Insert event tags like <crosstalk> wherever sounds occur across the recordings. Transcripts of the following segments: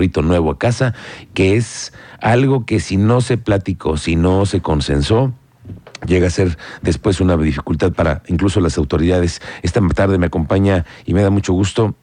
perrito nuevo a casa, que es algo que si no se platicó, si no se consensó, llega a ser después una dificultad para incluso las autoridades. Esta tarde me acompaña y me da mucho gusto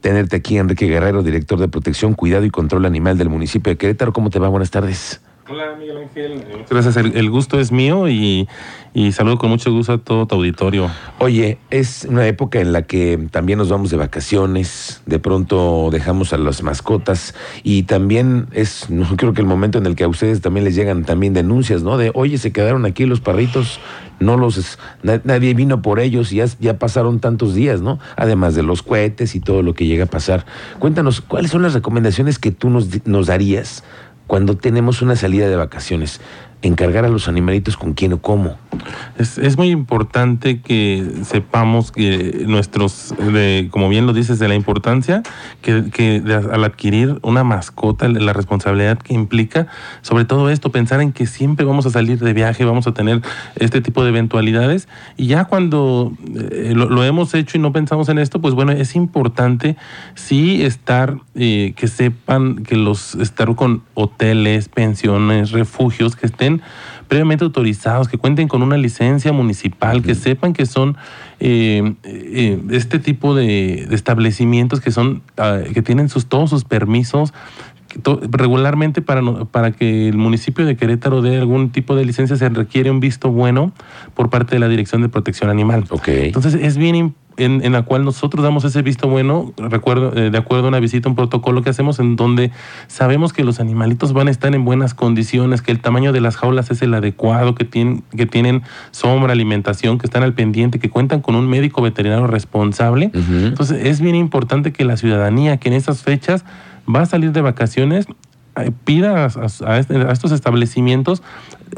tenerte aquí, Enrique Guerrero, director de Protección, Cuidado y Control Animal del municipio de Querétaro. ¿Cómo te va? Buenas tardes. Hola, Miguel Ángel. Gracias. El, gusto es mío y, y, saludo con mucho gusto a todo tu auditorio. Oye, es una época en la que también nos vamos de vacaciones, de pronto dejamos a las mascotas y también es, no creo que el momento en el que a ustedes también les llegan también denuncias, ¿no? De, oye, se quedaron aquí los perritos, no los, nadie vino por ellos y ya, ya pasaron tantos días, ¿no? Además de los cohetes y todo lo que llega a pasar. Cuéntanos, ¿cuáles son las recomendaciones que tú nos, nos darías? Cuando tenemos una salida de vacaciones encargar a los animalitos con quién o cómo. Es, es muy importante que sepamos que nuestros, como bien lo dices, de la importancia que, que al adquirir una mascota, la responsabilidad que implica, sobre todo esto, pensar en que siempre vamos a salir de viaje, vamos a tener este tipo de eventualidades y ya cuando eh, lo, hemos hecho y no pensamos en esto, pues bueno, es importante sí estar, eh, que sepan que los, estar con hoteles, pensiones, refugios que estén previamente autorizados, que cuenten con una licencia municipal, que sepan que son eh, eh, este tipo de, establecimientos que son ah, que tienen sus, todos sus permisos regularmente para, para que el municipio de Querétaro dé algún tipo de licencia se requiere un visto bueno por parte de la Dirección de Protección Animal. Okay. Entonces es bien importante en, la cual nosotros damos ese visto bueno, recuerdo, eh, de acuerdo a una visita, un protocolo que hacemos en donde sabemos que los animalitos van a estar en buenas condiciones, que el tamaño de las jaulas es el adecuado, que, tienen, que tienen sombra, alimentación, que están al pendiente, que cuentan con un médico veterinario responsable. Entonces es bien importante que la ciudadanía que en esas fechas va a salir de vacaciones eh, pida a, estos establecimientos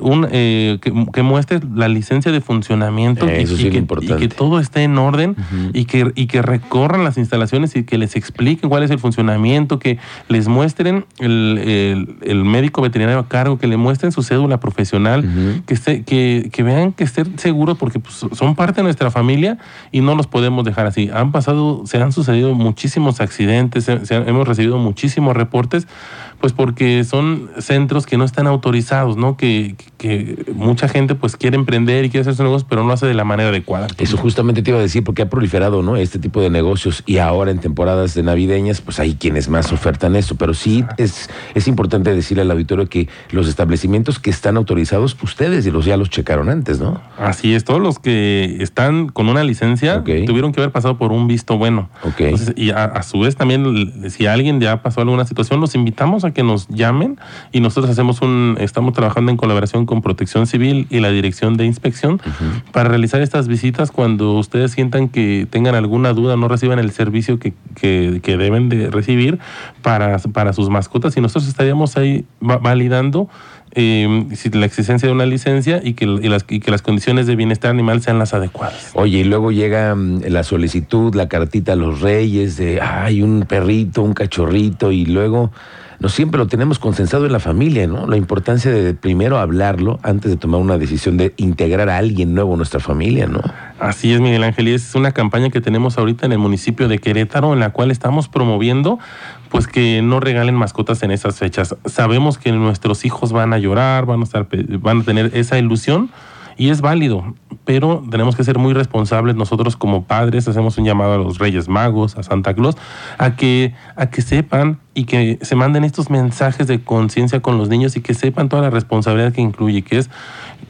un, eh, que, muestre la licencia de funcionamiento y, que, todo esté en orden y, que, y que recorran las instalaciones y que les expliquen cuál es el funcionamiento, que les muestren el, el, médico veterinario a cargo, que le muestren su cédula profesional, que, esté, que, que, vean que estén seguros porque pues, son parte de nuestra familia y no los podemos dejar así. Han pasado, se han sucedido muchísimos accidentes, hemos recibido muchísimos reportes pues porque son centros que no están autorizados, ¿no? Que, que mucha gente pues quiere emprender y quiere hacer sus negocios, pero no lo hace de la manera adecuada. Eso justamente te iba a decir, porque ha proliferado, ¿no? Este tipo de negocios y ahora en temporadas de navideñas, pues hay quienes más ofertan esto, pero sí es, es importante decirle al auditorio que los establecimientos que están autorizados, ustedes los, ya los checaron antes, ¿no? Así es, todos los que están con una licencia tuvieron que haber pasado por un visto bueno. Okay. y a, a, su vez también, si alguien ya pasó alguna situación, los invitamos a que nos llamen y nosotros hacemos un, estamos trabajando en colaboración con Protección Civil y la Dirección de Inspección para realizar estas visitas cuando ustedes sientan que tengan alguna duda, no reciban el servicio que, que, deben de recibir para, para sus mascotas y nosotros estaríamos ahí validando eh, la existencia de una licencia y que, las, y que las condiciones de bienestar animal sean las adecuadas. Oye, y luego llega mm, la solicitud, la cartita a los reyes de, hay un perrito, un cachorrito, y luego no siempre lo tenemos consensado en la familia, ¿no? La importancia de primero hablarlo antes de tomar una decisión de integrar a alguien nuevo en nuestra familia, ¿no? Así es, Miguel Ángel, y es una campaña que tenemos ahorita en el municipio de Querétaro, en la cual estamos promoviendo pues que no regalen mascotas en esas fechas. Sabemos que nuestros hijos van a llorar, van a, estar, van a tener esa ilusión, y es válido, pero tenemos que ser muy responsables nosotros como padres, hacemos un llamado a los Reyes Magos, a Santa Claus, a que, a que sepan y que se manden estos mensajes de conciencia con los niños y que sepan toda la responsabilidad que incluye, que es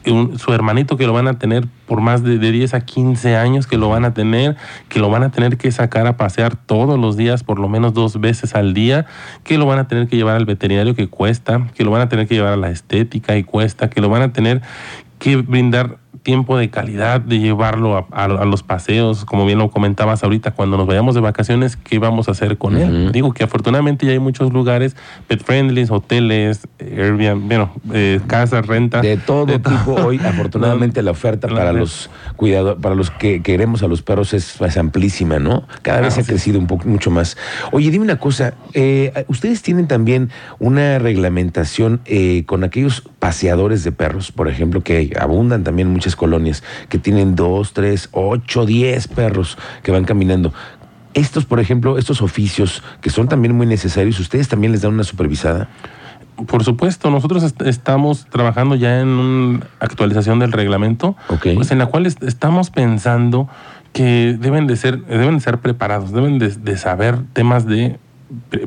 su hermanito que lo van a tener por más de, de 10 a 15 años, que lo van a tener, que lo van a tener que sacar a pasear todos los días, por lo menos dos veces al día, que lo van a tener que llevar al veterinario que cuesta, que lo van a tener que llevar a la estética y cuesta, que lo van a tener que brindar tiempo de calidad, de llevarlo a, los paseos, como bien lo comentabas ahorita, cuando nos vayamos de vacaciones, ¿qué vamos a hacer con él? Digo que afortunadamente ya hay muchos lugares pet friendly, hoteles, Airbnb, bueno, eh, casas, renta. De todo tipo, hoy <laughs> afortunadamente la oferta para los cuidados, para los que queremos a los perros es, amplísima, ¿no? Cada vez ah, ha crecido un poco, mucho más. Oye, dime una cosa, eh, ¿ustedes tienen también una reglamentación eh, con aquellos paseadores de perros, por ejemplo, que abundan también muchas colonias que tienen dos, tres, ocho, diez perros que van caminando. Estos, por ejemplo, estos oficios que son también muy necesarios, ¿ustedes también les dan una supervisada? Por supuesto, nosotros est estamos trabajando ya en una actualización del reglamento, pues en la cual est estamos pensando que deben de ser, deben de ser preparados, deben de, de saber temas de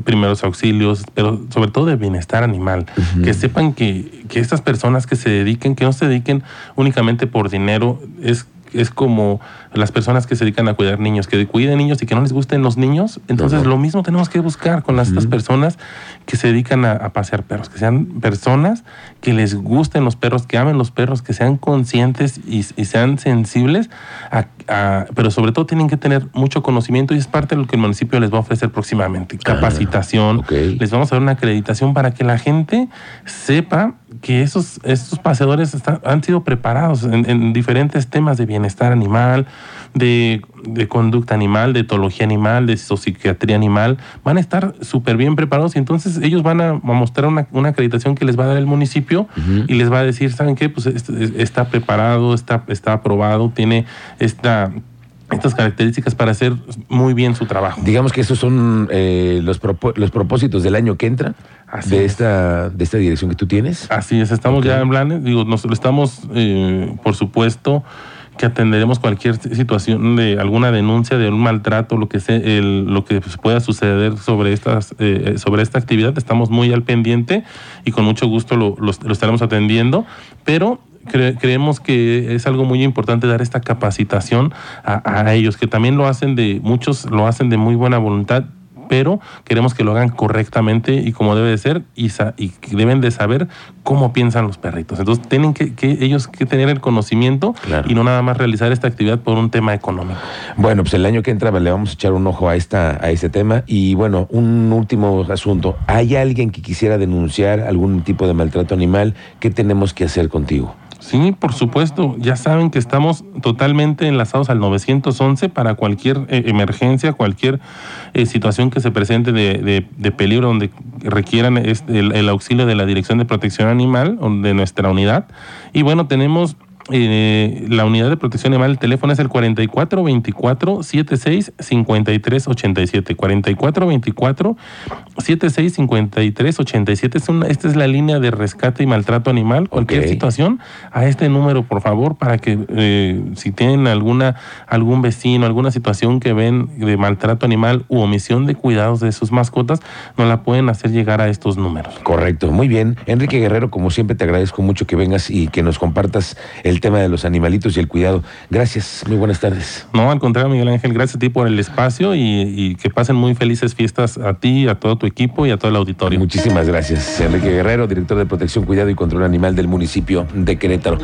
primeros auxilios, pero sobre todo de bienestar animal, que sepan que, que estas personas que se dediquen, que no se dediquen únicamente por dinero, es es como las personas que se dedican a cuidar niños, que cuiden niños y que no les gusten los niños. Entonces, Ajá. lo mismo tenemos que buscar con las, estas personas que se dedican a, a pasear perros, que sean personas que les gusten los perros, que amen los perros, que sean conscientes y, y sean sensibles, a- a- pero sobre todo tienen que tener mucho conocimiento y es parte de lo que el municipio les va a ofrecer próximamente. Capacitación, ok. les vamos a dar una acreditación para que la gente sepa que esos, estos paseadores están- han sido preparados en, en diferentes temas de bienestar animal, de, de conducta animal, de etología animal, de psiquiatría animal. Van a estar súper bien preparados y entonces ellos van a, a mostrar una, una acreditación que les va a dar el municipio y les va a decir, ¿saben qué? Pues este- está preparado, está, está aprobado, tiene esta, estas características para hacer muy bien su trabajo. Digamos que esos son eh, los, los propósitos del año que entra Así de es. esta, de esta dirección que tú tienes. Así es, estamos ya en planes, digo, nos estamos, eh, por supuesto, que atenderemos cualquier situación de alguna denuncia de un maltrato, lo que sea, el- lo que pues, pueda suceder sobre estas, eh, sobre esta actividad. Estamos muy al pendiente y con mucho gusto lo, lo- lo estaremos atendiendo, pero cre- creemos que es algo muy importante dar esta capacitación a, a ellos, que también lo hacen de, muchos lo hacen de muy buena voluntad pero queremos que lo hagan correctamente y como debe de ser y, y que deben de saber cómo piensan los perritos. Entonces tienen que, que ellos que tener el conocimiento Claro. y no nada más realizar esta actividad por un tema económico. Bueno, pues el año que entra le vamos a echar un ojo a esta a este tema y bueno, un último asunto. ¿Hay alguien que quisiera denunciar algún tipo de maltrato animal? ¿Qué tenemos que hacer contigo? Sí, por supuesto. Ya saben que estamos totalmente enlazados al 911 para cualquier eh, emergencia, cualquier eh, situación que se presente de, de- peligro donde requieran este, el, el auxilio de la Dirección de Protección Animal de nuestra unidad. Y bueno, tenemos eh, la unidad de protección animal, el teléfono es el 4424 76 53 87. 4424 76 53 87. Es una, esta es la línea de rescate y maltrato animal. Cualquier situación, a este número, por favor, para que eh, si tienen alguna algún vecino, alguna situación que ven de maltrato animal u omisión de cuidados de sus mascotas, nos la pueden hacer llegar a estos números. Correcto, muy bien. Enrique Guerrero, como siempre, te agradezco mucho que vengas y que nos compartas el tema de los animalitos y el cuidado. Gracias, muy buenas tardes. No, al contrario, Miguel Ángel, gracias a ti por el espacio y, y que pasen muy felices fiestas a ti, a todo tu equipo y a todo el auditorio. Muchísimas gracias. Enrique Guerrero, director de Protección, Cuidado y Control Animal del municipio de Querétaro.